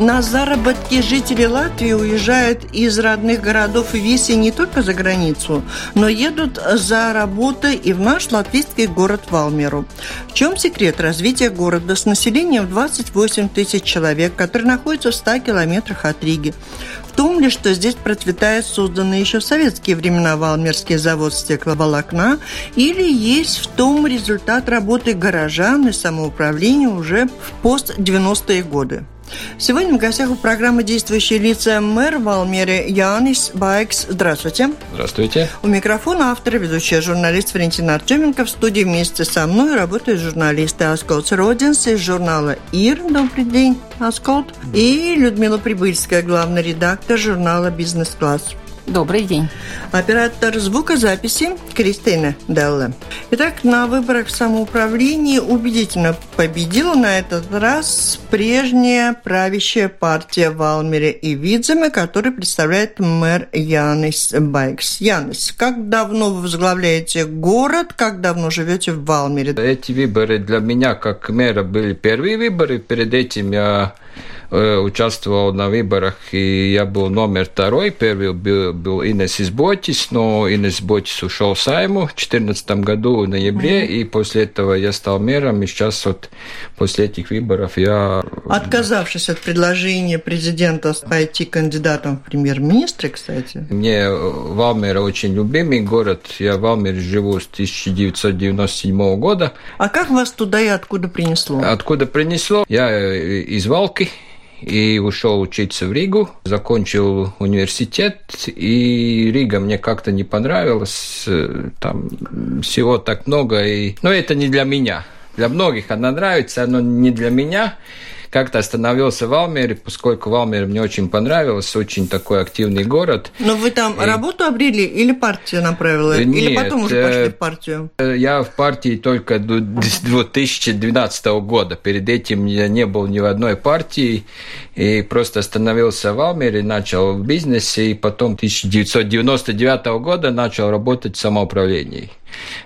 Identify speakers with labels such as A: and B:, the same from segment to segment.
A: На заработки жители Латвии уезжают из родных городов и веси не только за границу, но едут за работой и в наш латвийский город Валмеру. В чем секрет развития города с населением в 28 тысяч человек, который находится в 100 километрах от Риги? В том ли, что здесь процветает созданный еще в советские времена Валмерский завод стекловолокна, или есть в том результат работы горожан и самоуправления уже в пост-90-е годы? Сегодня в гостях у программы «Действующие лица» мэр Валмеры Янис Байкс. Здравствуйте.
B: Здравствуйте.
A: У микрофона автор и ведущая журналист Валентина Артеменко. В студии вместе со мной работают журналисты Асколц Родинс из журнала «Ир». Добрый день, Асколд. И Людмила Прибыльская, главный редактор журнала «Бизнес-класс».
C: Добрый день.
A: Оператор звукозаписи Кристина Делла. Итак, на выборах в самоуправлении убедительно победила на этот раз прежняя правящая партия Валмере и Видземе, который представляет мэр Янис Байкс. Янис, как давно вы возглавляете город, как давно живете в Валмере?
B: Эти выборы для меня как мэра были первые выборы. Перед этим я участвовал на выборах, и я был номер второй. Первый был, был Инес Изботис, но Инес Изботис ушел в Сайму в 2014 году в ноябре, mm-hmm. и после этого я стал мэром, и сейчас вот после этих выборов я...
A: Отказавшись от предложения президента пойти кандидатом в премьер-министры, кстати.
B: Мне Валмер очень любимый город. Я в Валмере живу с 1997 года.
A: А как вас туда и откуда принесло?
B: Откуда принесло? Я э, из Валки, и ушел учиться в Ригу, закончил университет, и Рига мне как-то не понравилась, там всего так много, и... но это не для меня. Для многих она нравится, но не для меня как-то остановился в Алмере, поскольку Валмер мне очень понравился, очень такой активный город.
A: Но вы там и... работу обрели или партия направила? Нет, или потом уже пошли в партию?
B: Э, я в партии только до 2012 года. Перед этим я не был ни в одной партии, и просто остановился в Алмере, начал в бизнесе, и потом 1999 года начал работать в самоуправлении.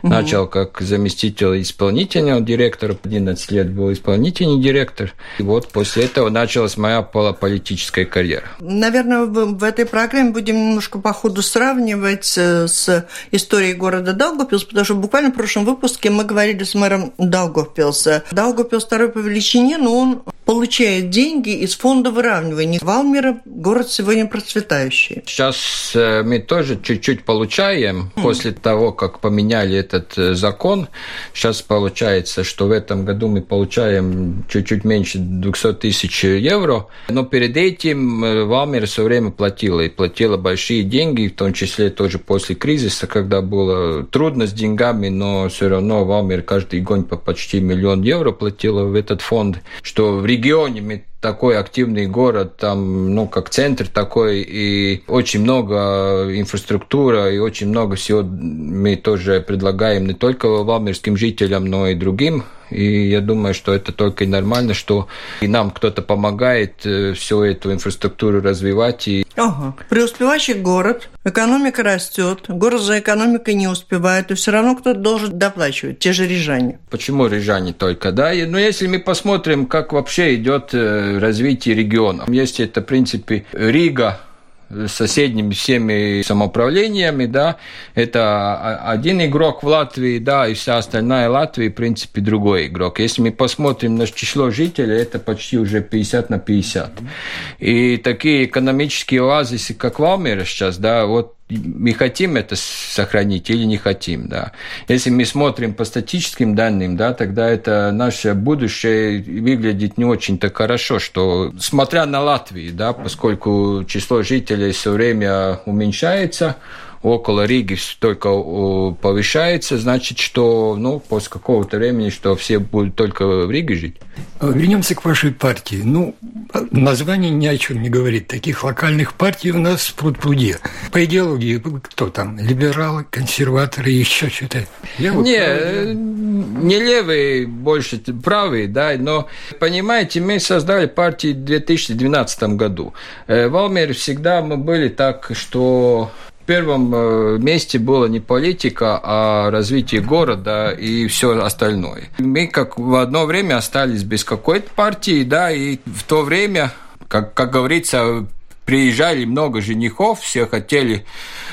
B: Угу. Начал как заместитель исполнительного директора, 11 лет был исполнительный директор. И вот после этого началась моя политическая карьера.
A: Наверное, в этой программе будем немножко по ходу сравнивать э, с историей города Даугавпилс, потому что буквально в прошлом выпуске мы говорили с мэром Даугавпилса. Даугавпилс второй по величине, но он получает деньги из фонда выравнивания. Валмира – город сегодня процветающий.
B: Сейчас э, мы тоже чуть-чуть получаем mm. после того, как поменяли этот э, закон. Сейчас получается, что в этом году мы получаем чуть-чуть меньше 200 тысяч евро. Но перед этим э, Валмира все время платила. И платила большие деньги, в том числе тоже после кризиса, когда было трудно с деньгами, но все равно Валмир каждый год по почти миллион евро платила в этот фонд, что в регионе такой активный город, там, ну, как центр такой, и очень много инфраструктура, и очень много всего мы тоже предлагаем не только валмирским жителям, но и другим и я думаю, что это только и нормально, что и нам кто-то помогает э, всю эту инфраструктуру развивать. И...
A: Ага. Преуспевающий город, экономика растет, город за экономикой не успевает, и все равно кто-то должен доплачивать, те же рижане.
B: Почему рижане только, да? Но если мы посмотрим, как вообще идет э, развитие региона, если это, в принципе, Рига, соседними всеми самоуправлениями, да, это один игрок в Латвии, да, и вся остальная Латвия, в принципе, другой игрок. Если мы посмотрим на число жителей, это почти уже 50 на 50. И такие экономические оазисы, как Валмера сейчас, да, вот мы хотим это сохранить или не хотим, да. Если мы смотрим по статическим данным, да, тогда это наше будущее выглядит не очень-то хорошо, что, смотря на Латвию, да, поскольку число жителей все время уменьшается, около Риги только повышается, значит, что, ну, после какого-то времени, что все будут только в Риге жить.
C: А вернемся к вашей партии. Ну, название ни о чем не говорит. Таких локальных партий у нас в пруд-пруде. По идеологии кто там? Либералы, консерваторы, еще что-то?
B: Левый, не, правый, не левые, больше правые, да, но, понимаете, мы создали партию в 2012 году. Э, в Алмере всегда мы были так, что в первом э, месте была не политика, а развитие города и все остальное. Мы как в одно время остались без какой-то партии, да, и в то время, как, как говорится, приезжали много женихов, все хотели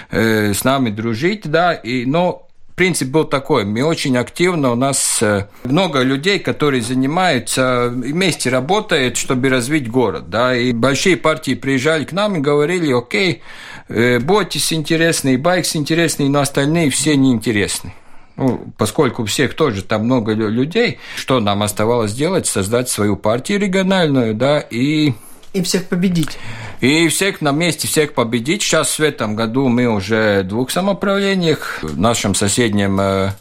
B: э, с нами дружить, да, и, но принцип был такой. Мы очень активно, у нас э, много людей, которые занимаются, вместе работают, чтобы развить город. Да, и большие партии приезжали к нам и говорили, окей, э, Ботис интересный, Байкс интересный, но остальные все неинтересны. Ну, поскольку у всех тоже там много людей, что нам оставалось делать? Создать свою партию региональную, да, и...
A: И всех победить.
B: И всех на месте, всех победить. Сейчас в этом году мы уже в двух самоуправлениях. В нашем соседнем э,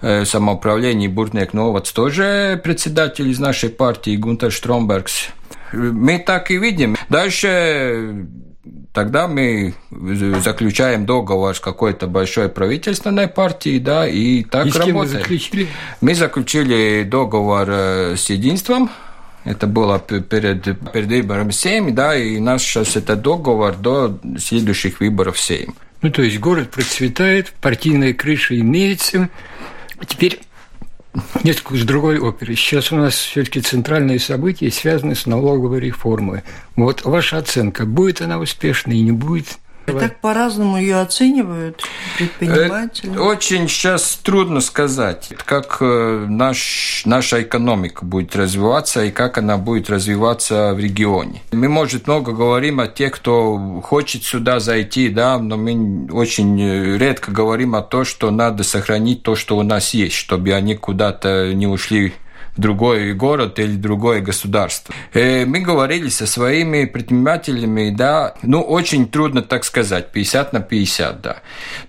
B: э, самоуправлении Буртнек Новац тоже председатель из нашей партии Гунтер Штромбергс. Мы так и видим. Дальше тогда мы заключаем договор с какой-то большой правительственной партией, да, и так и работаем. Вы заключили? Мы заключили договор э, с единством, это было перед, перед выбором 7, да, и у нас сейчас это договор до следующих выборов 7.
C: Ну, то есть город процветает, партийная крыша имеется. Теперь несколько с другой оперы. Сейчас у нас все-таки центральные события связаны с налоговой реформой. Вот ваша оценка, будет она успешной и не будет –
A: и так по-разному ее оценивают предприниматели.
B: Это очень сейчас трудно сказать, как э, наш, наша экономика будет развиваться и как она будет развиваться в регионе. Мы, может, много говорим о тех, кто хочет сюда зайти, да, но мы очень редко говорим о том, что надо сохранить то, что у нас есть, чтобы они куда-то не ушли другой город или другое государство. И э, мы говорили со своими предпринимателями, да, ну, очень трудно так сказать, 50 на 50, да.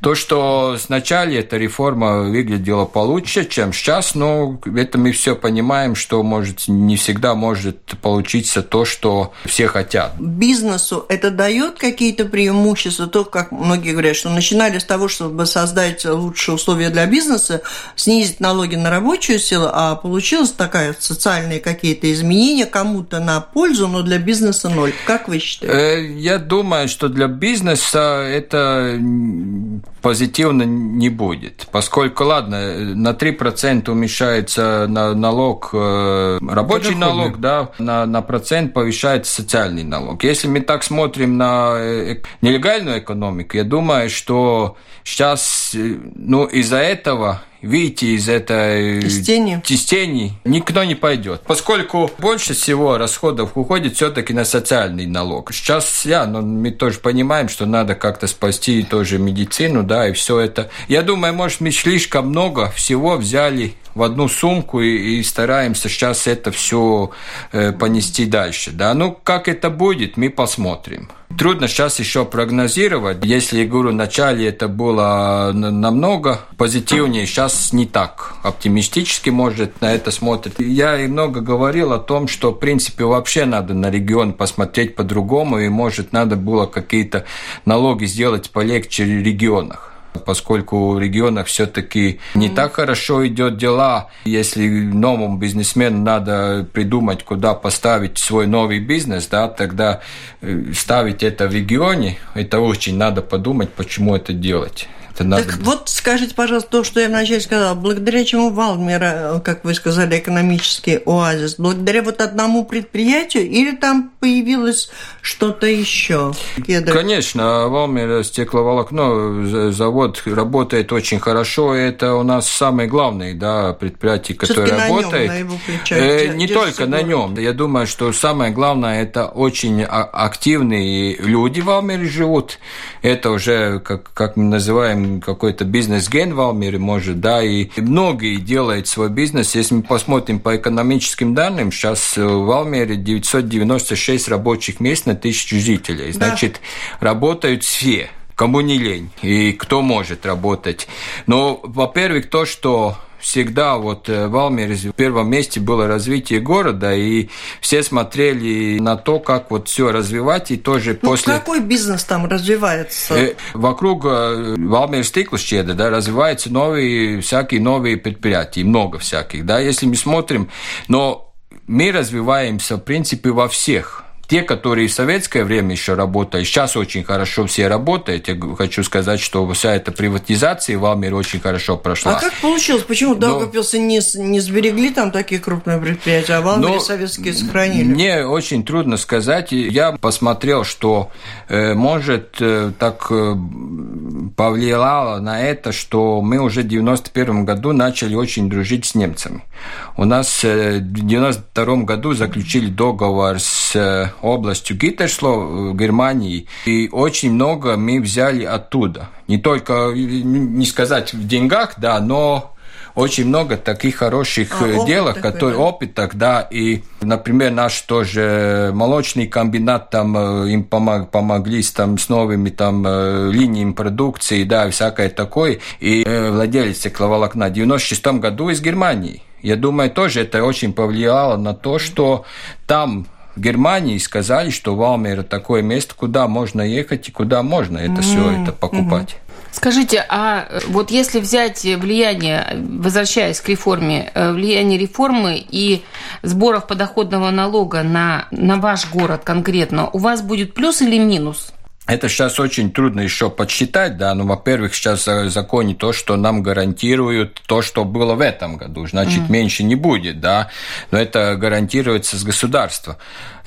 B: То, что сначала эта реформа выглядела получше, чем сейчас, но это мы все понимаем, что может не всегда может получиться то, что все хотят.
A: Бизнесу это дает какие-то преимущества, то, как многие говорят, что начинали с того, чтобы создать лучшие условия для бизнеса, снизить налоги на рабочую силу, а получилось такая социальные какие-то изменения кому-то на пользу, но для бизнеса ноль. Как вы считаете?
B: Э, я думаю, что для бизнеса это позитивно не будет, поскольку, ладно, на 3% уменьшается налог, э, рабочий Подоходный. налог, да, на, на процент повышается социальный налог. Если мы так смотрим на э, нелегальную экономику, я думаю, что сейчас, ну, из-за этого выйти из этой
A: тени.
B: тени никто не пойдет. Поскольку больше всего расходов уходит все-таки на социальный налог. Сейчас я, но мы тоже понимаем, что надо как-то спасти тоже медицину, да, и все это. Я думаю, может, мы слишком много всего взяли в одну сумку и, и стараемся сейчас это все э, понести дальше. Да? Ну, как это будет, мы посмотрим. Трудно сейчас еще прогнозировать. Если, я говорю, начале это было намного позитивнее, сейчас не так оптимистически, может, на это смотрит. Я и много говорил о том, что, в принципе, вообще надо на регион посмотреть по-другому, и, может, надо было какие-то налоги сделать полегче в регионах поскольку в регионах все-таки не так хорошо идет дела. Если новому бизнесмену надо придумать, куда поставить свой новый бизнес, да, тогда э, ставить это в регионе, это очень надо подумать, почему это делать.
A: Это надо... Так вот скажите, пожалуйста, то, что я вначале сказала, благодаря чему Валмер, э, как вы сказали, экономический оазис, благодаря вот одному предприятию или там появилось что-то еще?
B: Конечно, Валмер стекловолокно завод работает очень хорошо, и это у нас самое главное да, предприятие, которое работает. На
A: его плечах, э,
B: не только на нем. Я думаю, что самое главное, это очень а, активные люди в Валмере живут. Это уже, как, как мы называем, какой-то бизнес-ген в Алмире может, да, и многие делают свой бизнес. Если мы посмотрим по экономическим данным, сейчас в Алмире 996 рабочих мест на тысячу жителей. Значит, да. работают все кому не лень и кто может работать. Но, во-первых, то, что всегда вот э, в Алмере в первом месте было развитие города, и все смотрели на то, как вот все развивать, и тоже
A: ну,
B: после...
A: какой бизнес там развивается?
B: Э, вокруг э, Валмер Стиклщеда, да, развиваются новые, всякие новые предприятия, много всяких, да, если мы смотрим, но мы развиваемся, в принципе, во всех те, которые в советское время еще работали, сейчас очень хорошо все работают. Я хочу сказать, что вся эта приватизация в Алмере очень хорошо прошла.
A: А как получилось? Почему Но... Даугавпилсы не, не сберегли там такие крупные предприятия, а в Алмере Но... советские сохранили?
B: Мне очень трудно сказать. Я посмотрел, что э, может э, так э, повлияло на это, что мы уже в 91 году начали очень дружить с немцами. У нас в 92 году заключили договор с областью Гитерсло в Германии, и очень много мы взяли оттуда. Не только, не сказать в деньгах, да, но очень много таких хороших а, дел, которые да? опытах, да, и, например, наш тоже молочный комбинат там э, им помог, помогли с, там, с новыми там э, линиями продукции, да, всякое такое, и э, владелец стекловолокна в 96 году из Германии. Я думаю, тоже это очень повлияло на то, что там в Германии сказали, что Валмера такое место, куда можно ехать и куда можно это mm-hmm. все это покупать.
D: Скажите, а э, вот если взять влияние, возвращаясь к реформе, э, влияние реформы и сборов подоходного налога на, на ваш город конкретно, у вас будет плюс или минус?
B: Это сейчас очень трудно еще подсчитать, да, но, во-первых, сейчас в законе то, что нам гарантируют то, что было в этом году, значит, mm. меньше не будет, да, но это гарантируется с государства.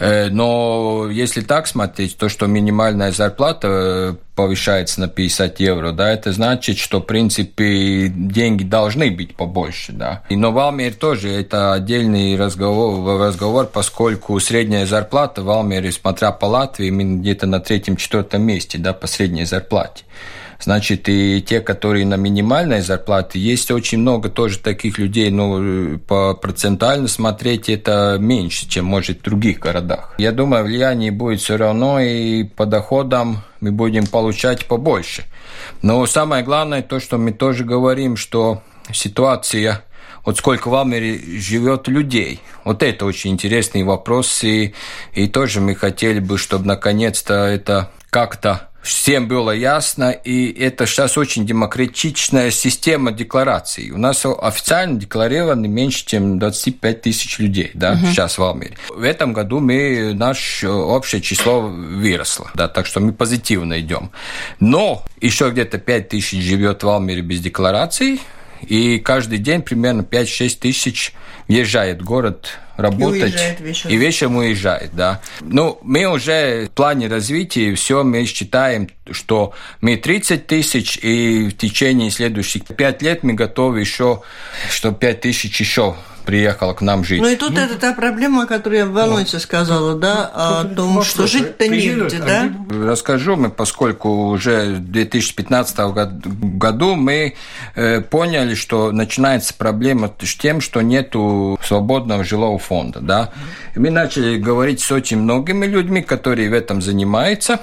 B: Э, но если так смотреть, то, что минимальная зарплата э, повышается на 50 евро, да, это значит, что, в принципе, деньги должны быть побольше, да. И, но в Алмере тоже это отдельный разговор, разговор, поскольку средняя зарплата в Алмере, смотря по Латвии, где-то на третьем-четвертом месте, да, по средней зарплате. Значит, и те, которые на минимальной зарплате, есть очень много тоже таких людей, но ну, по процентально смотреть это меньше, чем может в других городах. Я думаю, влияние будет все равно, и по доходам мы будем получать побольше. Но самое главное, то, что мы тоже говорим, что ситуация вот сколько в Алмере живет людей. Вот это очень интересный вопрос, и, и тоже мы хотели бы, чтобы наконец-то это как-то всем было ясно, и это сейчас очень демократичная система деклараций. У нас официально декларированы меньше, чем 25 тысяч людей, да, угу. сейчас в Алмере. В этом году мы, наше общее число выросло, да, так что мы позитивно идем. Но еще где-то 5 тысяч живет в Алмере без деклараций, и каждый день примерно 5-6 тысяч въезжает в город работать. И, вечером. и вечером уезжает, да. Ну, мы уже в плане развития все мы считаем, что мы 30 тысяч, и в течение следующих 5 лет мы готовы еще, что 5 тысяч еще приехала к нам жить.
A: Ну и тут ну, это та проблема, которую я в Волонте сказала, да, о том, что жить-то негде, да?
B: Расскажу мы, поскольку уже в 2015 году мы э, поняли, что начинается проблема с тем, что нету свободного жилого фонда, да. И мы начали говорить с очень многими людьми, которые в этом занимаются,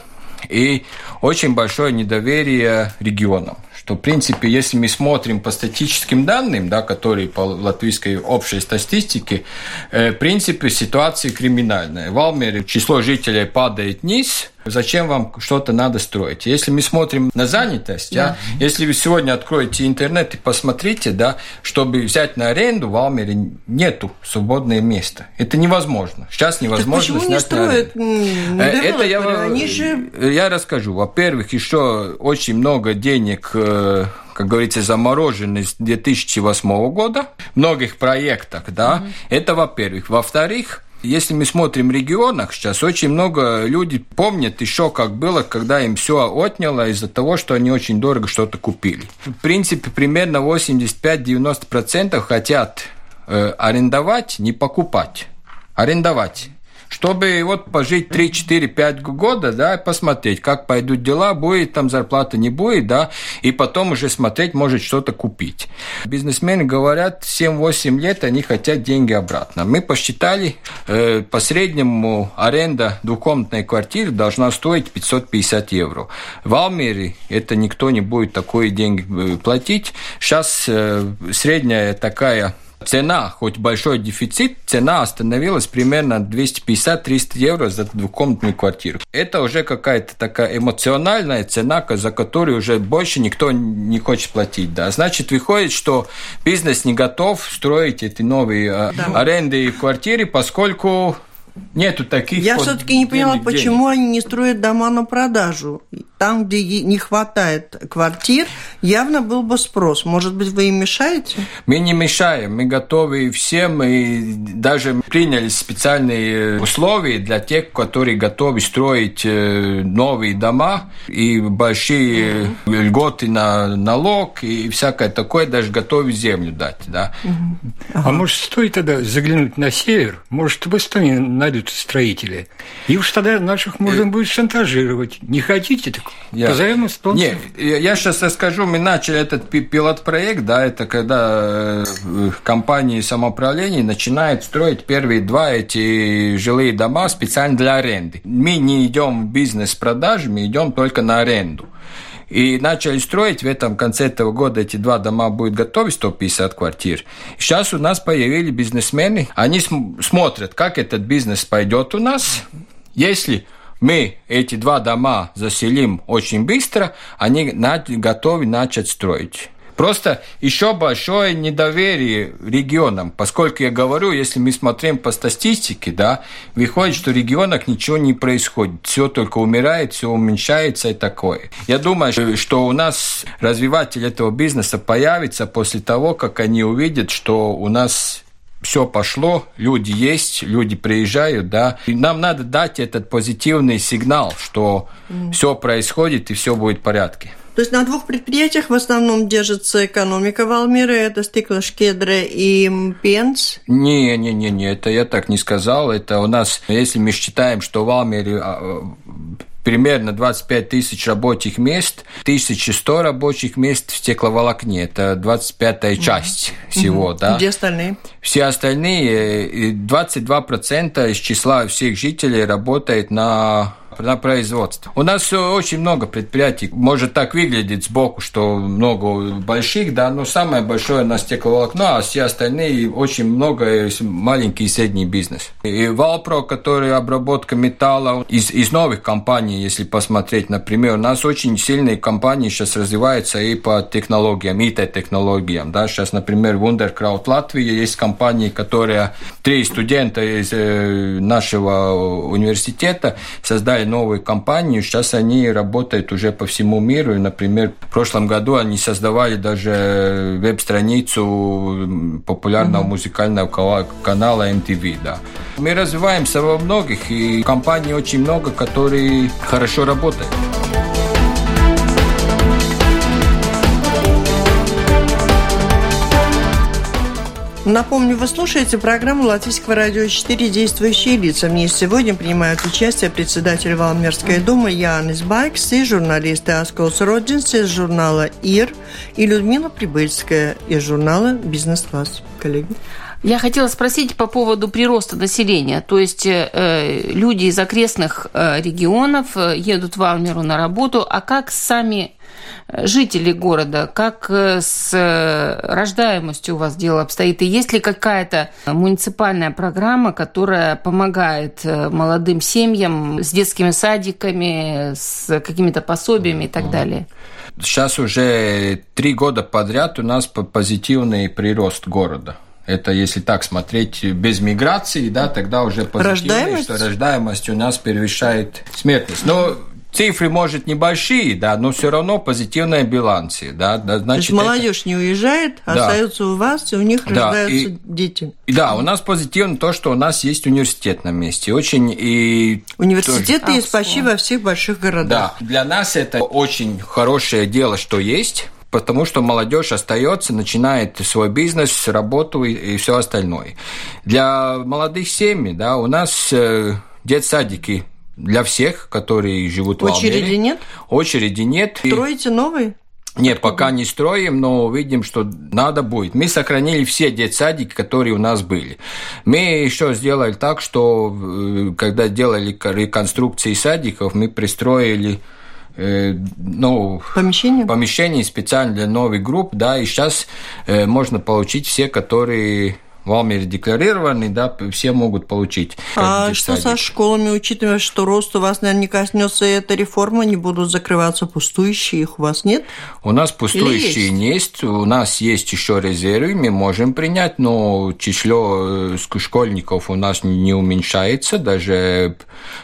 B: и очень большое недоверие регионам что, в принципе, если мы смотрим по статистическим данным, да, которые по латвийской общей статистике, э, в принципе, ситуация криминальная. В Алмере число жителей падает вниз, Зачем вам что-то надо строить? Если мы смотрим на занятость, да. а, если вы сегодня откроете интернет и посмотрите, да, чтобы взять на аренду в Алмере нету свободное место. Это невозможно. Сейчас невозможно
A: так снять не строят?
B: Э, это я, Они же... я расскажу. Во-первых, еще очень много денег э, как говорится, заморожены с 2008 года, в многих проектах, да, mm это во-первых. Во-вторых, если мы смотрим в регионах сейчас, очень много людей помнят еще, как было, когда им все отняло из-за того, что они очень дорого что-то купили. В принципе, примерно 85-90% хотят э, арендовать, не покупать. Арендовать. Чтобы вот пожить 3, 4, 5 года, да, посмотреть, как пойдут дела, будет там зарплата, не будет, да, и потом уже смотреть, может что-то купить. Бизнесмены говорят, 7-8 лет они хотят деньги обратно. Мы посчитали, э, по среднему аренда двухкомнатной квартиры должна стоить 550 евро. В Алмере это никто не будет такой деньги э, платить. Сейчас э, средняя такая цена, хоть большой дефицит, цена остановилась примерно 250-300 евро за двухкомнатную квартиру. Это уже какая-то такая эмоциональная цена, за которую уже больше никто не хочет платить. Да. Значит, выходит, что бизнес не готов строить эти новые э, да. аренды и квартиры, поскольку Нету таких.
A: Я все-таки не поняла, денег, почему они не строят дома на продажу. Там, где не хватает квартир, явно был бы спрос. Может быть, вы им мешаете?
B: Мы не мешаем, мы готовы всем, и даже приняли специальные условия для тех, которые готовы строить э, новые дома и большие угу. льготы на налог и всякое такое, даже готовы землю дать. Да. Угу.
C: Ага. А может, стоит тогда заглянуть на север? Может, в Эстонии найдут строители. И уж тогда наших можно будет шантажировать. Не хотите, так
B: я... позовем спонсоров. Нет, я сейчас расскажу. Мы начали этот пилот-проект, да, это когда э, компании самоуправления начинают строить первые два эти жилые дома специально для аренды. Мы не идем в бизнес-продажи, мы идем только на аренду. И начали строить в этом конце этого года эти два дома будут готовы, 150 квартир. Сейчас у нас появились бизнесмены, они смотрят, как этот бизнес пойдет у нас. Если мы эти два дома заселим очень быстро, они готовы начать строить. Просто еще большое недоверие регионам, поскольку я говорю, если мы смотрим по статистике, да, выходит, что в регионах ничего не происходит, все только умирает, все уменьшается и такое. Я думаю, что у нас развиватель этого бизнеса появится после того, как они увидят, что у нас все пошло, люди есть, люди приезжают, да. И нам надо дать этот позитивный сигнал, что mm. все происходит и все будет в порядке.
A: То есть на двух предприятиях в основном держится экономика Валмиры, это Стеклошкедре и Пенс?
B: Не, не, не, не, это я так не сказал. Это у нас, если мы считаем, что в Алмере примерно 25 тысяч рабочих мест, 1100 рабочих мест в стекловолокне. Это 25-я часть mm-hmm. всего. Mm-hmm. Да?
A: Где остальные?
B: Все остальные, 22% из числа всех жителей работает на на производство. У нас очень много предприятий. Может так выглядеть сбоку, что много больших, да, но самое большое на стекловолокно, а все остальные очень много маленький и средний бизнес. И Валпро, который обработка металла из, из новых компаний, если посмотреть, например, у нас очень сильные компании сейчас развиваются и по технологиям, ИТ-технологиям. Да? Сейчас, например, Wunderkraut Латвии есть компании, которые три студента из э, нашего университета создали новую компанию. Сейчас они работают уже по всему миру. Например, в прошлом году они создавали даже веб-страницу популярного mm-hmm. музыкального канала MTV. Да. Мы развиваемся во многих, и компаний очень много, которые хорошо работают.
A: Напомню, вы слушаете программу Латвийского радио 4 «Действующие лица». В ней сегодня принимают участие председатель Валмерской думы Янис Байкс и журналисты Асколс Роджинс из журнала «ИР» и Людмила Прибыльская из журнала «Бизнес-класс». Коллеги.
D: Я хотела спросить по поводу прироста населения. То есть э, люди из окрестных э, регионов э, едут в Алмеру на работу, а как сами жителей города, как э, с э, рождаемостью у вас дело обстоит? И есть ли какая-то муниципальная программа, которая помогает э, молодым семьям с детскими садиками, с какими-то пособиями и так далее?
B: Сейчас уже три года подряд у нас позитивный прирост города. Это если так смотреть без миграции, да, тогда уже позитивно, что рождаемость у нас превышает смертность. Но цифры, может, небольшие, да, но все равно позитивная биланция, да.
A: да значит, То есть молодежь это... не уезжает, да. остается у вас, и у них да. рождаются
B: и,
A: дети.
B: Да, у нас позитивно то, что у нас есть университет на месте. Очень и...
A: Университеты тоже... есть почти во всех больших городах.
B: Да, для нас это очень хорошее дело, что есть потому что молодежь остается, начинает свой бизнес, работу и, и все остальное. Для молодых семей, да, у нас э, детсадики для всех, которые живут
A: Очереди
B: в Очереди
A: нет?
B: Очереди нет.
A: Строите новый?
B: Нет, пока не строим, но видим, что надо будет. Мы сохранили все детсадики, которые у нас были. Мы еще сделали так, что э, когда делали реконструкции садиков, мы пристроили э, ну,
A: помещение?
B: помещение специально для новых групп, да, и сейчас э, можно получить все, которые в Алмере декларированы, да, все могут получить.
A: А что со школами, учитывая, что рост у вас, наверное, не коснется эта реформа, не будут закрываться пустующие, их у вас нет?
B: У нас пустующие есть? есть, у нас есть еще резервы, мы можем принять, но число э, школьников у нас не уменьшается, даже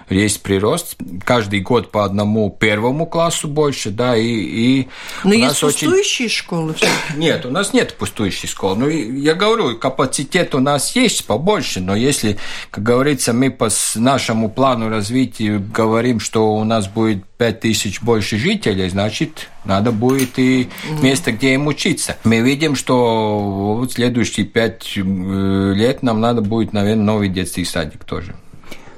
B: есть прирост. Каждый год по одному первому классу больше, да, и... и
A: но есть пустующие очень... школы?
B: Нет, у нас нет пустующих школ. Ну, я говорю, капацитет капацитет у нас есть побольше, но если, как говорится, мы по нашему плану развития говорим, что у нас будет 5 тысяч больше жителей, значит, надо будет и место, где им учиться. Мы видим, что вот следующие 5 э, лет нам надо будет, наверное, новый детский садик тоже.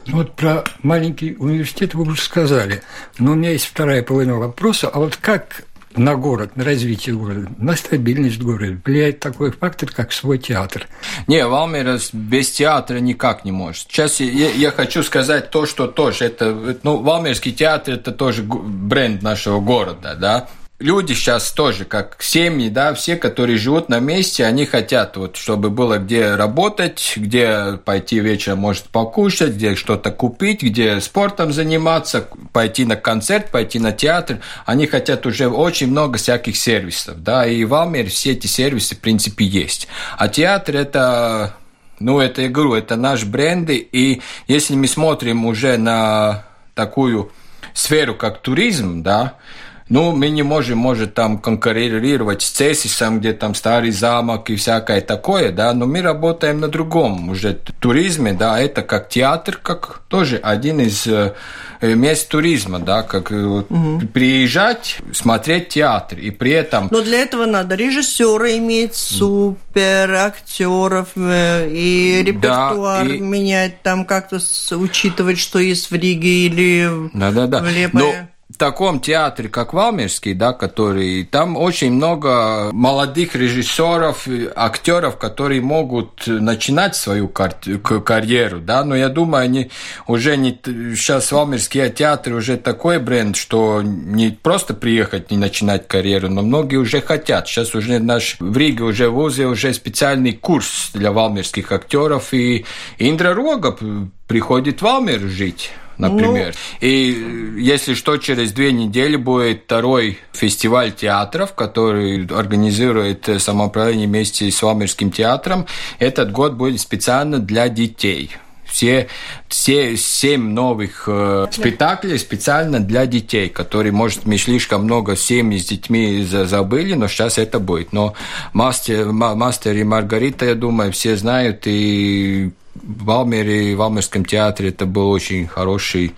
C: Вот про маленький университет вы уже сказали. Но у меня есть вторая половина вопроса. А вот как на город, на развитие города, на стабильность города влияет такой фактор, как свой театр.
B: Не, Валмерас без театра никак не может. Сейчас я, я хочу сказать то, что тоже это, ну, Валмерский театр это тоже бренд нашего города, да люди сейчас тоже, как семьи, да, все, которые живут на месте, они хотят, вот, чтобы было где работать, где пойти вечером, может, покушать, где что-то купить, где спортом заниматься, пойти на концерт, пойти на театр. Они хотят уже очень много всяких сервисов, да, и в Алмере все эти сервисы, в принципе, есть. А театр – это ну, это, говорю, это наш бренд, и если мы смотрим уже на такую сферу, как туризм, да, ну, мы не можем, может, там конкурировать с Цесисом, где там старый замок и всякое такое, да, но мы работаем на другом уже туризме, да, это как театр, как тоже один из э, мест туризма, да, как угу. приезжать, смотреть театр, и при этом...
A: Но для этого надо режиссера иметь, супер, актеров э, и репертуар да, и... менять, там как-то учитывать, что есть в Риге или да, да, да. в Лепое
B: таком театре, как Валмирский, да, который там очень много молодых режиссеров, актеров, которые могут начинать свою карьеру, да, но я думаю, они уже не сейчас Валмирский театр уже такой бренд, что не просто приехать и начинать карьеру, но многие уже хотят. Сейчас уже наш в Риге уже в ВУЗе уже специальный курс для валмирских актеров, и Индра Рога приходит в Валмир жить например. Ну... И если что, через две недели будет второй фестиваль театров, который организует самоуправление вместе с Валмирским театром. Этот год будет специально для детей все, все семь новых э, спектаклей специально для детей, которые, может, мы слишком много семьи с детьми забыли, но сейчас это будет. Но мастер, мастер и Маргарита, я думаю, все знают, и в Валмере, в Валмерском театре это был очень хороший.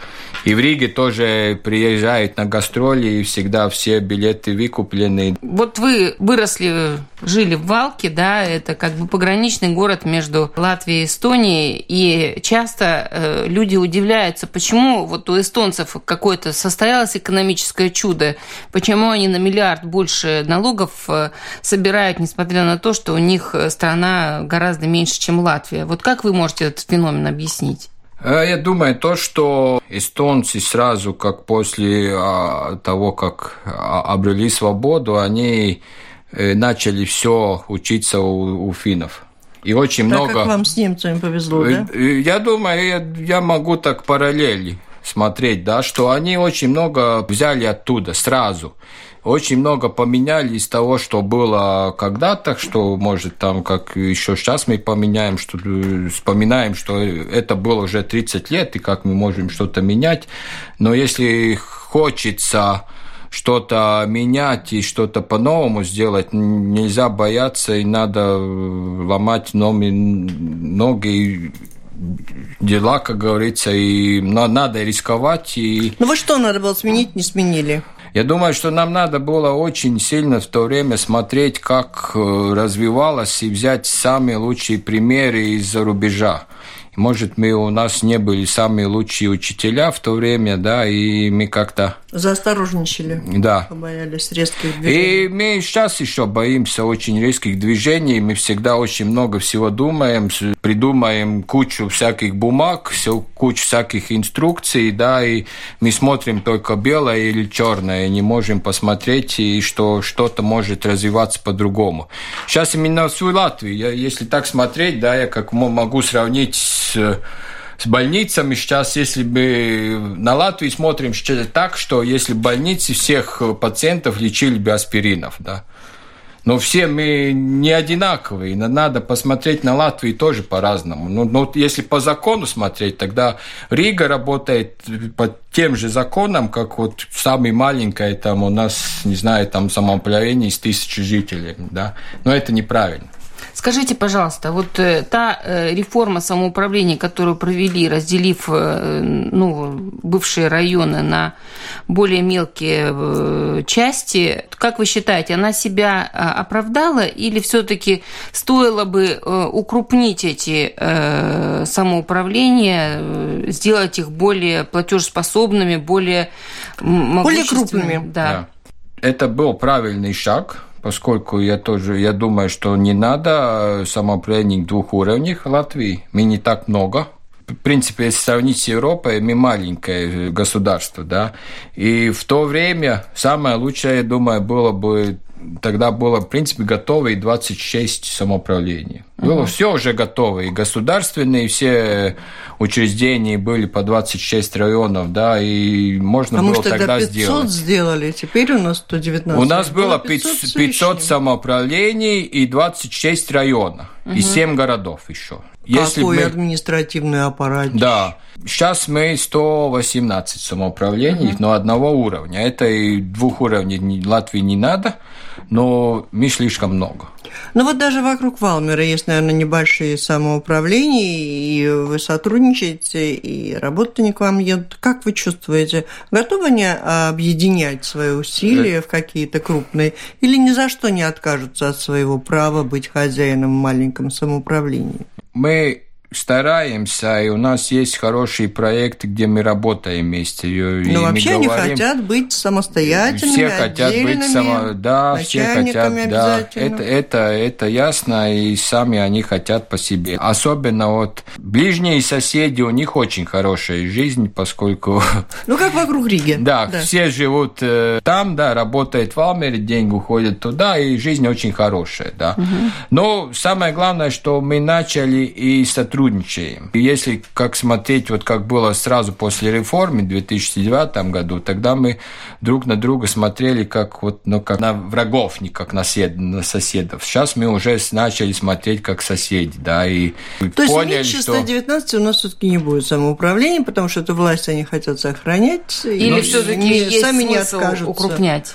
B: И в Риге тоже приезжают на гастроли, и всегда все билеты выкуплены.
D: Вот вы выросли, жили в Валке, да, это как бы пограничный город между Латвией и Эстонией, и часто э, люди удивляются, почему вот у эстонцев какое-то состоялось экономическое чудо, почему они на миллиард больше налогов э, собирают, несмотря на то, что у них страна гораздо меньше, чем Латвия. Вот как вы можете этот феномен объяснить?
B: Э, я думаю, то, что эстонцы сразу, как после а, того, как а, обрели свободу, они э, начали все учиться у, у финнов.
A: И очень так много... как вам с немцами повезло, да?
B: Э, я думаю, я, я могу так параллели смотреть, да, что они очень много взяли оттуда сразу очень много поменяли из того, что было когда-то, что, может, там, как еще сейчас мы поменяем, что вспоминаем, что это было уже 30 лет, и как мы можем что-то менять. Но если хочется что-то менять и что-то по-новому сделать, нельзя бояться, и надо ломать ноги дела, как говорится, и надо рисковать. И...
A: Ну вот что надо было сменить, не сменили?
B: Я думаю, что нам надо было очень сильно в то время смотреть, как э, развивалось, и взять самые лучшие примеры из-за рубежа. Может, мы у нас не были самые лучшие учителя в то время, да, и мы как-то...
A: Заосторожничали.
B: Да.
A: Побоялись резких движений.
B: И мы сейчас еще боимся очень резких движений. Мы всегда очень много всего думаем, придумаем кучу всяких бумаг, кучу всяких инструкций, да, и мы смотрим только белое или черное, не можем посмотреть, и что что-то может развиваться по-другому. Сейчас именно в Латвии, я, если так смотреть, да, я как могу сравнить с с больницами сейчас, если бы на Латвии смотрим так, что если больницы всех пациентов лечили бы аспиринов, да. Но все мы не одинаковые. Надо посмотреть на Латвию тоже по-разному. Но, ну, но ну, если по закону смотреть, тогда Рига работает по тем же законам, как вот самый маленькая, там у нас, не знаю, там самоуправление из тысячи жителей. Да? Но это неправильно.
D: Скажите, пожалуйста, вот э, та э, реформа самоуправления, которую провели, разделив э, ну, бывшие районы на более мелкие части, как вы считаете, она себя оправдала или все-таки стоило бы укрупнить эти самоуправления, сделать их более платежеспособными, более
A: более крупными?
B: Да. да. Это был правильный шаг, поскольку я тоже, я думаю, что не надо самоуправление двух уровней Латвии, мы не так много, в принципе, если сравнить с Европой, мы маленькое государство, да, и в то время самое лучшее, я думаю, было бы тогда было, в принципе, готово и 26 самоуправлений. Было угу. все уже готово, и государственные, и все учреждения были по 26 районов, да, и можно
A: а
B: было
A: может,
B: тогда,
A: тогда 500
B: сделать.
A: сделали, теперь у нас 119.
B: У нас было 500, 500 самоуправлений и 26 районов, угу. и 7 городов еще.
A: Если Какой мы... административный аппарат?
B: Да. Сейчас мы 118 самоуправлений, uh но одного уровня. Это и двух уровней Латвии не надо, но мы слишком много.
A: Ну вот даже вокруг Валмера есть, наверное, небольшие самоуправления, и вы сотрудничаете, и работники к вам едут. Как вы чувствуете? Готовы они объединять свои усилия в какие-то крупные, или ни за что не откажутся от своего права быть хозяином в маленьком самоуправлении?
B: Мы стараемся, и у нас есть хорошие проекты, где мы работаем вместе.
A: И Но вообще говорим, они хотят быть самостоятельными,
B: Все хотят быть само... Да, все хотят, да. Это, это, это ясно, и сами они хотят по себе. Особенно вот ближние соседи, у них очень хорошая жизнь, поскольку...
A: Ну, как вокруг Риги.
B: Да, да. все живут э, там, да, работает в Алмере, деньги уходят туда, и жизнь очень хорошая, да. Угу. Но самое главное, что мы начали и сотрудничать сотрудничаем. И если как смотреть, вот как было сразу после реформы в 2009 году, тогда мы друг на друга смотрели как вот, ну, как на врагов, не как на, сед, на соседов. Сейчас мы уже начали смотреть как соседи, да, и
A: То поняли, есть что... 119 у нас все-таки не будет самоуправления, потому что эту власть они хотят сохранять.
D: Или все-таки сами не откажутся. укрупнять?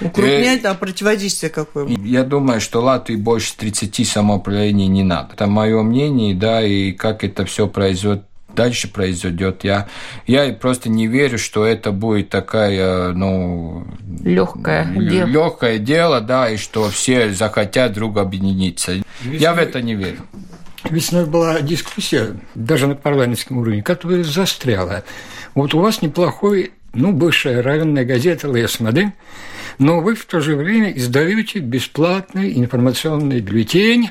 A: Укрупнять, а противодействие какое?
B: Я думаю, что Латвии больше 30 самоуправлений не надо. Это мое мнение, да, и как это все произойдет дальше произойдет. Я, я просто не верю, что это будет такая, ну...
D: Легкое дело.
B: Легкое дело, да, и что все захотят друг объединиться. Весной, я в это не верю.
C: Весной была дискуссия, даже на парламентском уровне, которая застряла. Вот у вас неплохой, ну, бывшая равенная газета «Лесма», да? Но вы в то же время издаете бесплатный информационный бюллетень,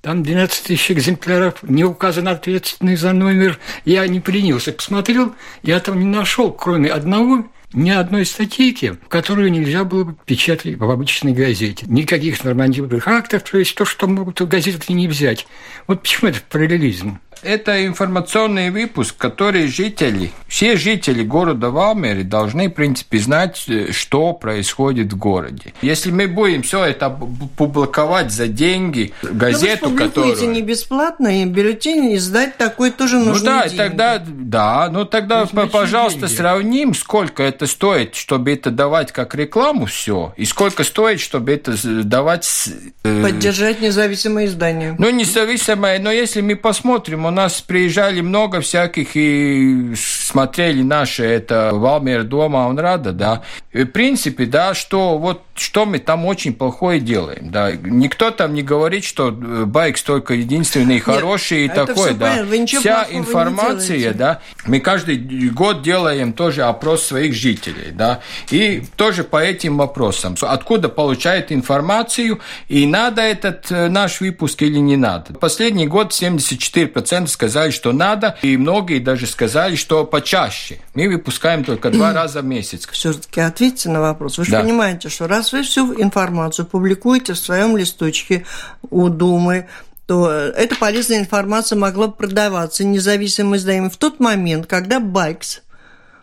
C: там 12 тысяч экземпляров, не указан ответственный за номер. Я не поленился, посмотрел, я там не нашел, кроме одного, ни одной статейки, которую нельзя было бы печатать в обычной газете. Никаких нормативных актов, то есть то, что могут в газетах не взять. Вот почему это параллелизм?
B: Это информационный выпуск, который жители, все жители города Валмери должны, в принципе, знать, э, что происходит в городе. Если мы будем все это публиковать за деньги, газету,
A: но вы
B: которую...
A: не бесплатно, и бюллетень издать такой тоже нужно
B: Ну да,
A: деньги.
B: тогда, да, ну тогда, пожалуйста, деньги. сравним, сколько это стоит, чтобы это давать как рекламу все, и сколько стоит, чтобы это давать...
A: Э... Поддержать независимое издание.
B: Ну, независимое, но если мы посмотрим, нас приезжали много всяких и смотрели наши, это Валмер дома, он рада, да. И, в принципе, да, что вот что мы там очень плохое делаем, да. Никто там не говорит, что э, Байкс только единственный Нет, хороший и такой, да. Вся информация, да. Мы каждый год делаем тоже опрос своих жителей, да. И тоже по этим вопросам. Откуда получает информацию и надо этот э, наш выпуск или не надо. Последний год 74% сказали, что надо, и многие даже сказали, что почаще. Мы выпускаем только два раза в месяц.
A: Все-таки ответьте на вопрос. Вы же да. понимаете, что раз вы всю информацию публикуете в своем листочке у Думы, то эта полезная информация могла бы продаваться независимым изданием в тот момент, когда Байкс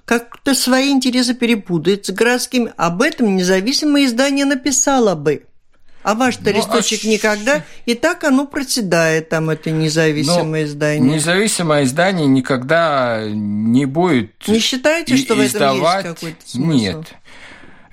A: как-то свои интересы перепутает с городскими. Об этом независимое издание написало бы. А ваш-то ну, листочек а... никогда, и так оно проседает, там это независимое ну, издание.
B: Независимое издание никогда не будет
A: Не считаете, что в этом есть какой-то смысл?
B: Нет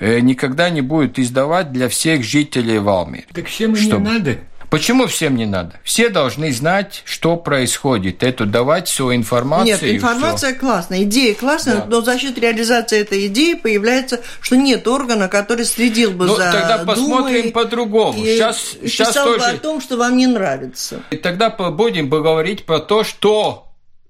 B: никогда не будет издавать для всех жителей Валмиры.
C: Так всем и не надо.
B: Почему всем не надо? Все должны знать, что происходит. Это давать всю информацию.
A: Нет, информация все. классная, идея классная, да. но за счет реализации этой идеи появляется, что нет органа, который следил бы ну, за
B: тогда посмотрим по-другому.
A: Сейчас, и сейчас писал тоже... бы о том, что вам не нравится.
B: И тогда будем говорить про то, что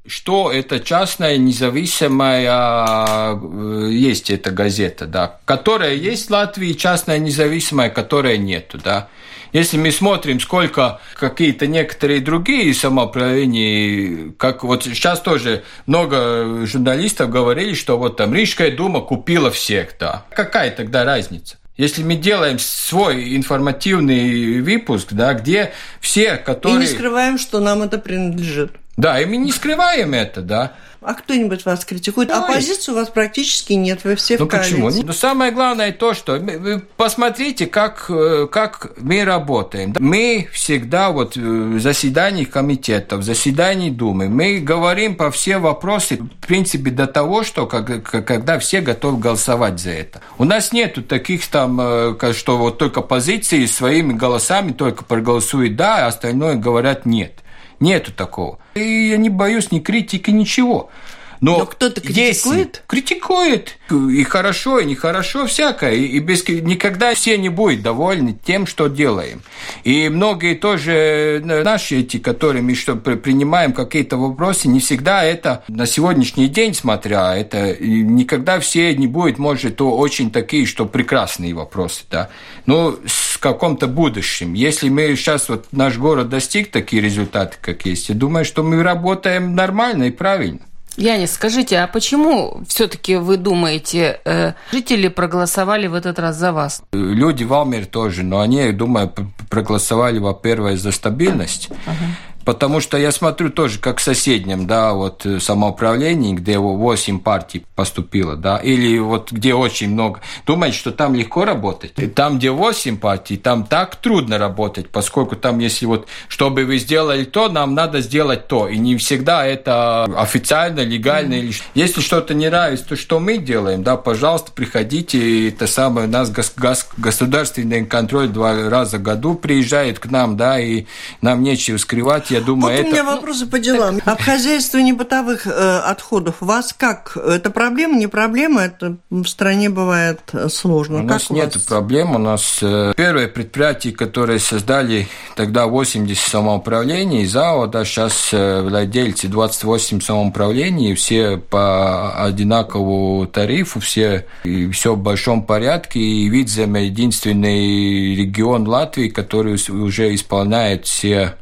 B: что это частная независимая э, есть эта газета, да, которая есть в Латвии, частная независимая, которая нету, да. Если мы смотрим, сколько какие-то некоторые другие самоуправления, как вот сейчас тоже много журналистов говорили, что вот там Рижская дума купила всех, да. Какая тогда разница? Если мы делаем свой информативный выпуск, да, где все, которые... И
A: не скрываем, что нам это принадлежит.
B: Да, и мы не скрываем это, да.
A: А кто-нибудь вас критикует? Давай. Оппозиции у вас практически нет, вы все
B: ну,
A: в коалиции.
B: почему? Но самое главное то, что вы посмотрите, как, э, как мы работаем. Мы всегда вот в заседаниях комитетов, в заседании Думы, мы говорим по все вопросы, в принципе, до того, что как, когда все готовы голосовать за это. У нас нету таких там, э, что вот только позиции своими голосами только проголосуют да, а остальное говорят нет. Нету такого. И я не боюсь ни критики, ничего. Но,
A: Но кто-то критикует?
B: критикует. И хорошо, и нехорошо, всякое. И без, никогда все не будут довольны тем, что делаем. И многие тоже э, наши эти, которые мы что принимаем какие-то вопросы, не всегда это на сегодняшний день смотря, это никогда все не будет, может, то очень такие, что прекрасные вопросы, да. Но в каком-то будущем. Если мы сейчас, вот наш город достиг такие результаты, как есть, я думаю, что мы работаем нормально и правильно.
D: Янис, скажите, а почему все-таки вы думаете, э, жители проголосовали в этот раз за вас?
B: Люди в Алмере тоже, но они, думаю, проголосовали, во-первых, за стабильность. Uh-huh. Потому что я смотрю тоже, как в соседнем, да, вот э, самоуправлении, где 8 партий поступило, да, или вот где очень много. Думаете, что там легко работать? И там, где 8 партий, там так трудно работать, поскольку там, если вот, чтобы вы сделали то, нам надо сделать то. И не всегда это официально, легально. Mm. Или... Если что-то не нравится, то что мы делаем, да, пожалуйста, приходите. Это самое, у нас гос- гос- государственный контроль два раза в году приезжает к нам, да, и нам нечего скрывать я думаю,
A: вот
B: это...
A: у меня вопросы по делам. Так. Обхозяйствование бытовых э, отходов. У вас как? Это проблема, не проблема? Это в стране бывает э, сложно.
B: У как нас у нет проблем. У нас э, первое предприятие, которое создали тогда 80 самоуправлений, ЗАО, да, сейчас э, владельцы 28 самоуправлений, все по одинаковому тарифу, все, и все в большом порядке. И Видзем единственный регион Латвии, который уже исполняет все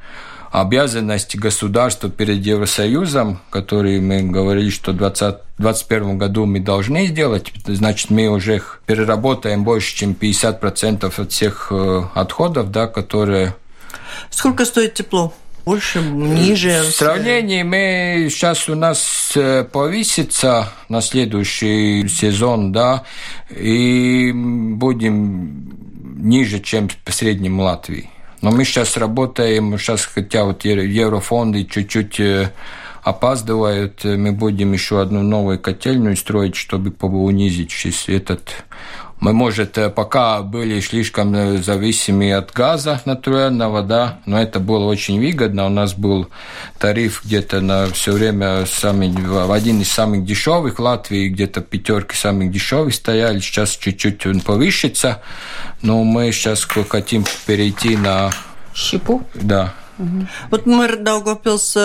B: обязанности государства перед Евросоюзом, которые мы говорили, что в 2021 году мы должны сделать, значит, мы уже переработаем больше, чем 50% от всех э, отходов, да, которые...
A: Сколько стоит тепло? больше, ниже.
B: В сравнении мы сейчас у нас э, повысится на следующий сезон, да, и будем ниже, чем в среднем Латвии. Но мы сейчас работаем, сейчас хотя вот еврофонды чуть-чуть э, опаздывают, мы будем еще одну новую котельную строить, чтобы унизить этот Мы, может, э, пока были слишком э, зависимы от газа натурального, да, но это было очень выгодно. У нас был тариф где-то на все время самый, один из самых дешевых в Латвии, где-то пятерки самых дешевых стояли. Сейчас чуть-чуть он повысится, но мы сейчас хотим перейти на...
D: Щепу?
B: Да,
A: Угу. Вот мэр Даугавпилс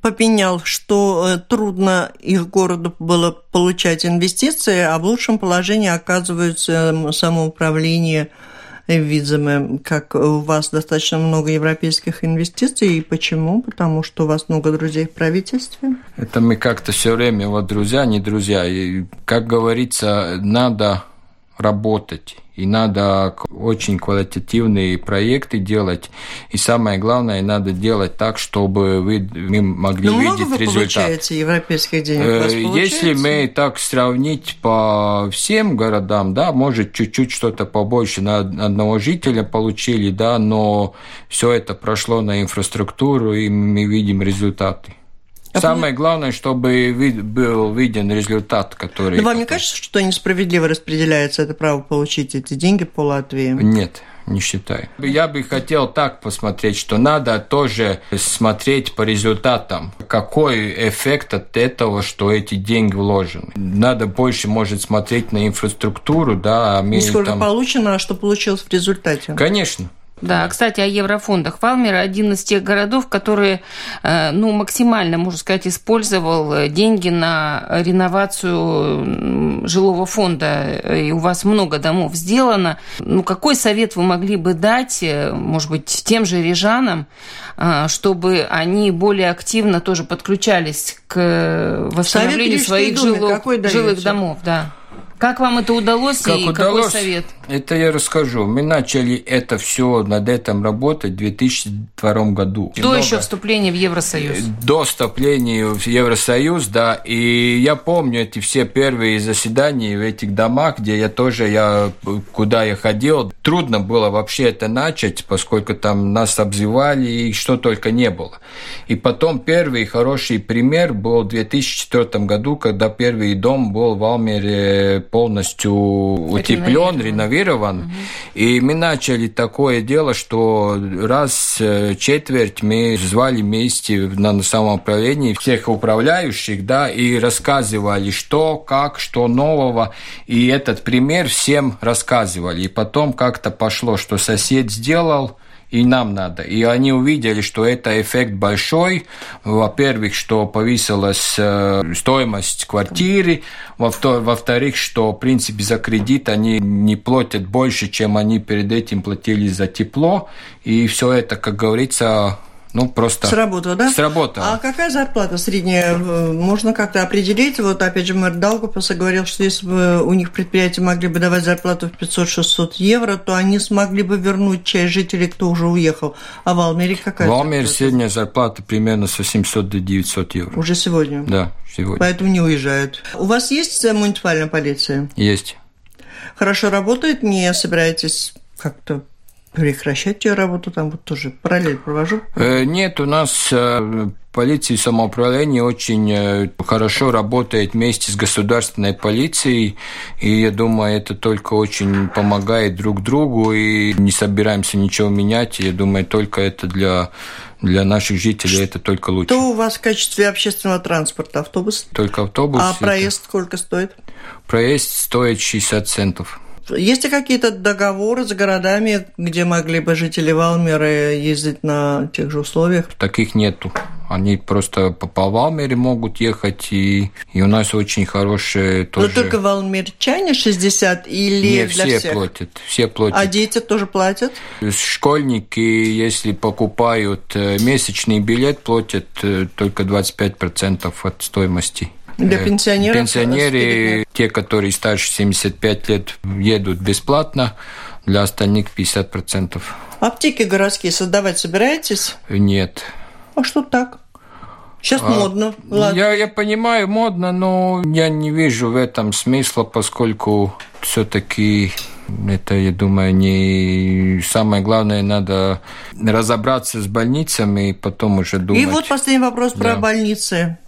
A: попенял, что э, трудно их городу было получать инвестиции, а в лучшем положении оказывается самоуправление видимо, как у вас достаточно много европейских инвестиций. И почему? Потому что у вас много друзей в правительстве.
B: Это мы как-то все время, вот друзья, не друзья. И, как говорится, надо работать. И надо очень квалитативные проекты делать. И самое главное, надо делать так, чтобы вы, мы могли
A: Но
B: видеть
A: много вы
B: результат.
A: получаете европейских денег?
B: Э, Если мы так сравнить по всем городам, да, может чуть-чуть что-то побольше на одного жителя получили, да, но все это прошло на инфраструктуру, и мы видим результаты. Самое главное, чтобы был виден результат, который...
A: Но вам не кажется, что несправедливо распределяется это право получить эти деньги по Латвии?
B: Нет, не считаю. Я бы хотел так посмотреть, что надо тоже смотреть по результатам, какой эффект от этого, что эти деньги вложены. Надо больше, может, смотреть на инфраструктуру, да.
A: А не сколько там... получено, а что получилось в результате.
B: Конечно.
D: Да, кстати, о еврофондах. Валмер один из тех городов, которые э, ну, максимально, можно сказать, использовал э, деньги на реновацию жилого фонда. И у вас много домов сделано. Ну, какой совет вы могли бы дать, э, может быть, тем же рижанам, чтобы они более активно тоже подключались к восстановлению своих жилых, жилых домов? Да. Как вам это удалось
B: как
D: и
B: удалось,
D: какой совет?
B: Это я расскажу. Мы начали это все над этим работать в 2002 году.
D: До Много... еще вступления в Евросоюз.
B: До вступления в Евросоюз, да. И я помню эти все первые заседания в этих домах, где я тоже, я, куда я ходил. Трудно было вообще это начать, поскольку там нас обзывали и что только не было. И потом первый хороший пример был в 2004 году, когда первый дом был в Алмере полностью утеплен, реновирован. Угу. И мы начали такое дело, что раз четверть мы звали вместе на самоуправлении всех управляющих, да, и рассказывали, что, как, что нового. И этот пример всем рассказывали. И потом как-то пошло, что сосед сделал, и нам надо. И они увидели, что это эффект большой. Во-первых, что повысилась э, стоимость квартиры. Во-вторых, что, в принципе, за кредит они не платят больше, чем они перед этим платили за тепло. И все это, как говорится, ну, просто...
A: Сработало, да?
B: Сработало.
A: А какая зарплата средняя? Можно как-то определить? Вот, опять же, мэр Даугавпилса говорил, что если бы у них предприятия могли бы давать зарплату в 500-600 евро, то они смогли бы вернуть часть жителей, кто уже уехал. А в Алмере какая
B: В Алмере средняя зарплата примерно с 800 до 900 евро.
A: Уже сегодня?
B: Да, сегодня.
A: Поэтому не уезжают. У вас есть муниципальная полиция?
B: Есть.
A: Хорошо работает? Не собираетесь как-то прекращать ее работу, там вот тоже параллель провожу?
B: Э, нет, у нас э, полиция самоуправления очень э, хорошо работает вместе с государственной полицией, и я думаю, это только очень помогает друг другу, и не собираемся ничего менять, я думаю, только это для для наших жителей это только лучше.
A: Что у вас в качестве общественного транспорта? Автобус?
B: Только автобус.
A: А проезд это... сколько стоит?
B: Проезд стоит 60 центов.
A: Есть ли какие-то договоры с городами, где могли бы жители Валмера ездить на тех же условиях?
B: Таких нету. Они просто по Валмере могут ехать, и, и у нас очень хорошие тоже...
A: Но только валмерчане 60 или
B: Не,
A: для
B: все
A: всех?
B: платят, все платят.
A: А дети тоже платят?
B: Школьники, если покупают э, месячный билет, платят э, только 25% от стоимости.
A: Для э, пенсионеров?
B: Пенсионеры, те, которые старше 75 лет, едут бесплатно, для остальных 50%.
A: Аптеки городские создавать собираетесь?
B: Нет.
A: А что так? Сейчас а, модно. Ладно.
B: Я, я понимаю, модно, но я не вижу в этом смысла, поскольку все-таки это, я думаю, не самое главное, надо разобраться с больницами и потом уже думать.
A: И вот последний вопрос да. про больницы.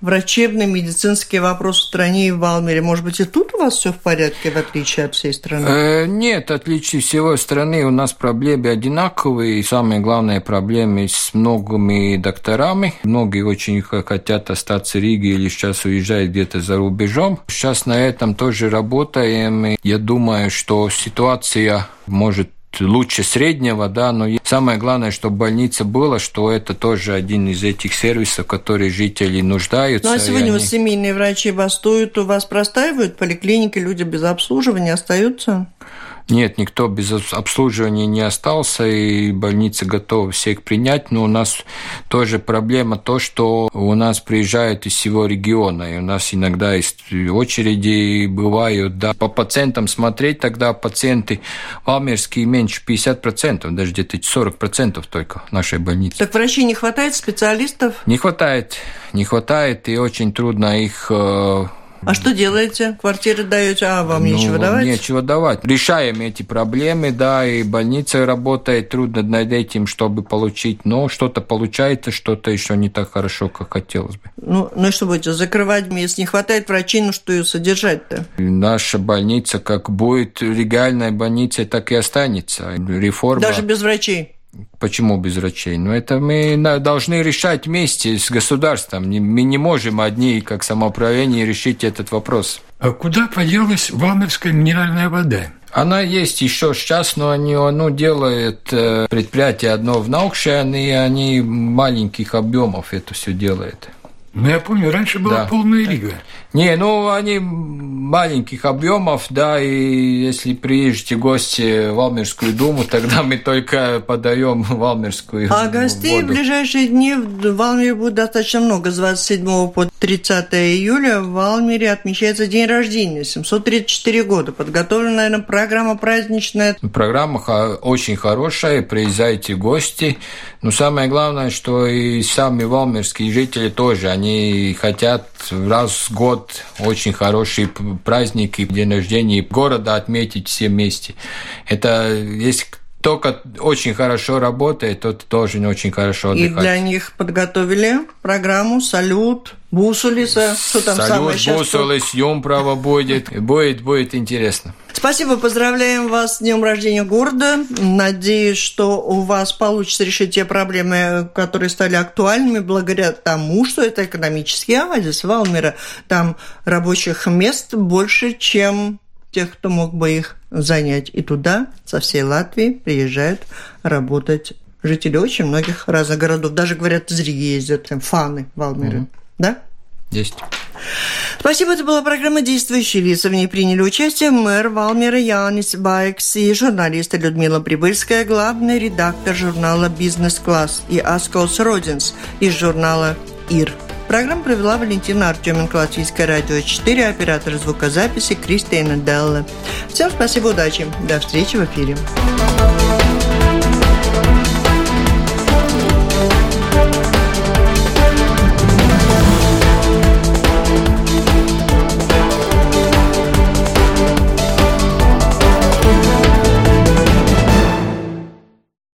A: Врачебный, медицинский вопрос в стране и в Валмере. Может быть, и тут у вас все в порядке, в отличие от всей страны?
B: Э, нет, отличие всего страны у нас проблемы одинаковые. И самые главные проблемы с многими докторами. Многие очень хотят остаться в Риге или сейчас уезжают где-то за рубежом. Сейчас на этом тоже работаем. Я думаю, что ситуация может лучше среднего, да, но самое главное, чтобы больница была, что это тоже один из этих сервисов, которые жители нуждаются.
A: Ну а сегодня
B: они...
A: семейные врачи бастуют, у вас простаивают поликлиники, люди без обслуживания остаются?
B: Нет, никто без обслуживания не остался, и больница готова всех принять, но у нас тоже проблема то, что у нас приезжают из всего региона, и у нас иногда есть очереди бывают, да, по пациентам смотреть, тогда пациенты валмерские меньше 50%, даже где-то 40% только нашей больнице.
A: Так врачей не хватает, специалистов?
B: Не хватает, не хватает, и очень трудно их э,
A: а что делаете? Квартиры даете, а вам ну, нечего давать?
B: Нечего давать. Решаем эти проблемы, да, и больница работает, трудно над этим, чтобы получить, но что-то получается, что-то еще не так хорошо, как хотелось бы.
A: Ну, ну и что будете, закрывать, если не хватает врачей, ну что ее содержать-то?
B: Наша больница как будет легальной больницей, так и останется. Реформа...
A: Даже без врачей?
B: Почему без врачей? Ну, это мы должны решать вместе с государством. Мы не можем одни, как самоуправление, решить этот вопрос.
C: А куда поделась валмерская минеральная вода?
B: Она есть еще сейчас, но они ну, делают э, предприятие одно в Наукшен, и они маленьких объемов это все делают.
C: Ну, я помню, раньше была да. полная лига.
B: Не, ну, они маленьких объемов, да, и если приезжите гости в Валмерскую думу, тогда мы только подаем Валмерскую
A: А гостей воду. в ближайшие дни в Валмере будет достаточно много. С 27 по 30 июля в Валмере отмечается день рождения, 734 года. Подготовлена, наверное, программа праздничная.
B: Программа очень хорошая, приезжайте гости. Но самое главное, что и сами валмерские жители тоже, они хотят раз в год год очень хороший праздник и день рождения города отметить все вместе. Это есть только очень хорошо работает, тот тоже не очень хорошо отдыхает.
A: И для них подготовили программу «Салют», Бусулиса, что там
B: Салют,
A: самое сейчас?
B: Бусулис, Юмправа будет, будет, будет интересно.
A: Спасибо, поздравляем вас с днем рождения города. Надеюсь, что у вас получится решить те проблемы, которые стали актуальными благодаря тому, что это экономический оазис Валмера. Там рабочих мест больше, чем тех, кто мог бы их занять. И туда со всей Латвии приезжают работать жители очень многих разных городов. Даже, говорят, из Риги ездят, там, фаны Валмеры. Угу. Да?
B: Есть.
A: Спасибо, это была программа «Действующие лица». В ней приняли участие мэр Валмера Янис Байкс и журналисты Людмила Прибыльская, главный редактор журнала «Бизнес-класс» и Аскос Родинс из журнала «Ир». Программу провела Валентина Артеменко, Латвийское радио 4, оператор звукозаписи Кристина Делла. Всем спасибо, удачи. До встречи в эфире.